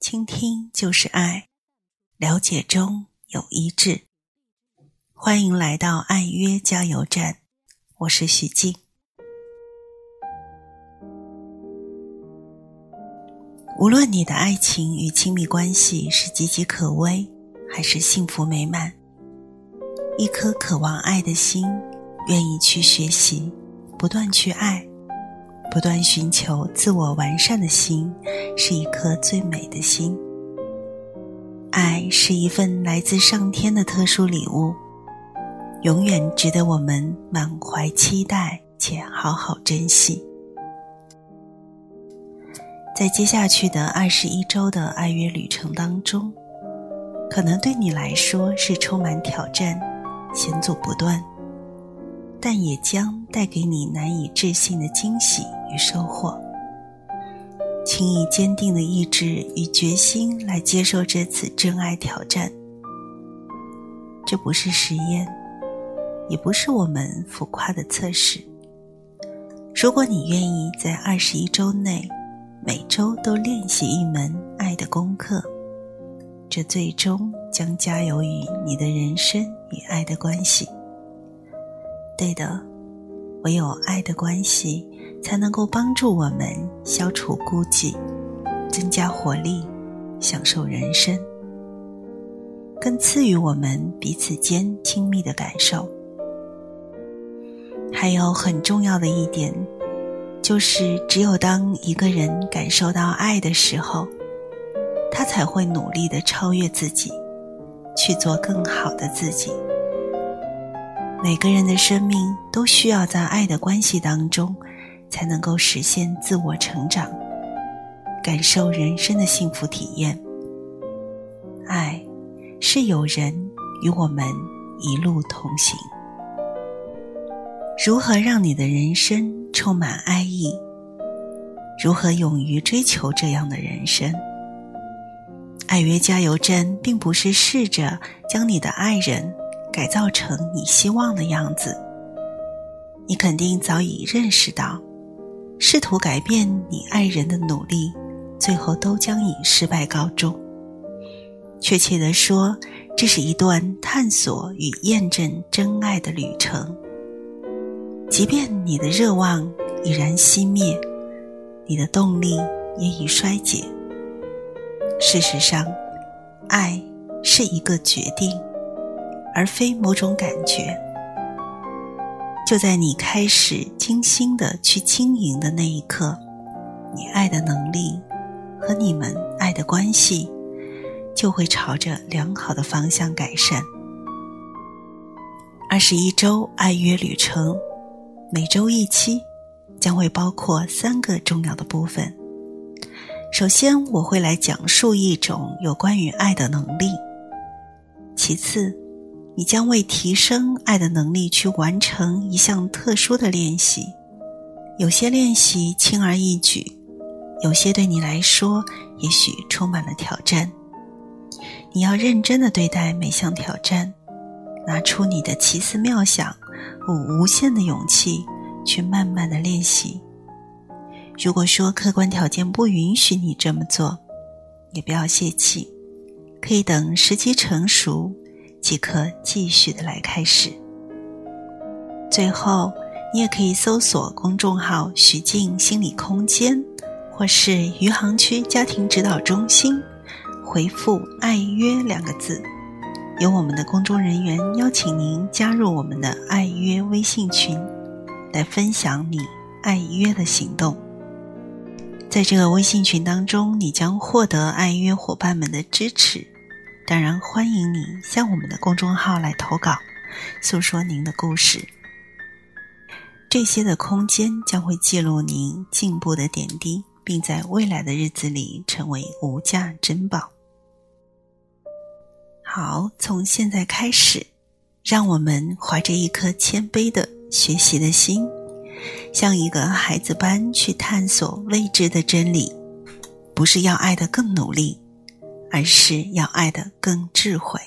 倾听就是爱，了解中有一致。欢迎来到爱约加油站，我是许静。无论你的爱情与亲密关系是岌岌可危，还是幸福美满，一颗渴望爱的心，愿意去学习，不断去爱。不断寻求自我完善的心，是一颗最美的心。爱是一份来自上天的特殊礼物，永远值得我们满怀期待且好好珍惜。在接下去的二十一周的爱约旅程当中，可能对你来说是充满挑战、险阻不断，但也将带给你难以置信的惊喜。与收获，请以坚定的意志与决心来接受这次真爱挑战。这不是实验，也不是我们浮夸的测试。如果你愿意在二十一周内，每周都练习一门爱的功课，这最终将加油于你的人生与爱的关系。对的，唯有爱的关系。才能够帮助我们消除孤寂，增加活力，享受人生，更赐予我们彼此间亲密的感受。还有很重要的一点，就是只有当一个人感受到爱的时候，他才会努力的超越自己，去做更好的自己。每个人的生命都需要在爱的关系当中。才能够实现自我成长，感受人生的幸福体验。爱是有人与我们一路同行。如何让你的人生充满爱意？如何勇于追求这样的人生？爱约加油站并不是试着将你的爱人改造成你希望的样子。你肯定早已认识到。试图改变你爱人的努力，最后都将以失败告终。确切地说，这是一段探索与验证真爱的旅程。即便你的热望已然熄灭，你的动力也已衰竭。事实上，爱是一个决定，而非某种感觉。就在你开始精心的去经营的那一刻，你爱的能力和你们爱的关系就会朝着良好的方向改善。二十一周爱约旅程，每周一期，将会包括三个重要的部分。首先，我会来讲述一种有关于爱的能力。其次，你将为提升爱的能力去完成一项特殊的练习，有些练习轻而易举，有些对你来说也许充满了挑战。你要认真的对待每项挑战，拿出你的奇思妙想和无限的勇气去慢慢的练习。如果说客观条件不允许你这么做，也不要泄气，可以等时机成熟。即可继续的来开始。最后，你也可以搜索公众号“徐静心理空间”或是“余杭区家庭指导中心”，回复“爱约”两个字，由我们的公众人员邀请您加入我们的爱约微信群，来分享你爱约的行动。在这个微信群当中，你将获得爱约伙伴们的支持。当然，欢迎你向我们的公众号来投稿，诉说您的故事。这些的空间将会记录您进步的点滴，并在未来的日子里成为无价珍宝。好，从现在开始，让我们怀着一颗谦卑的学习的心，像一个孩子般去探索未知的真理，不是要爱的更努力。而是要爱得更智慧。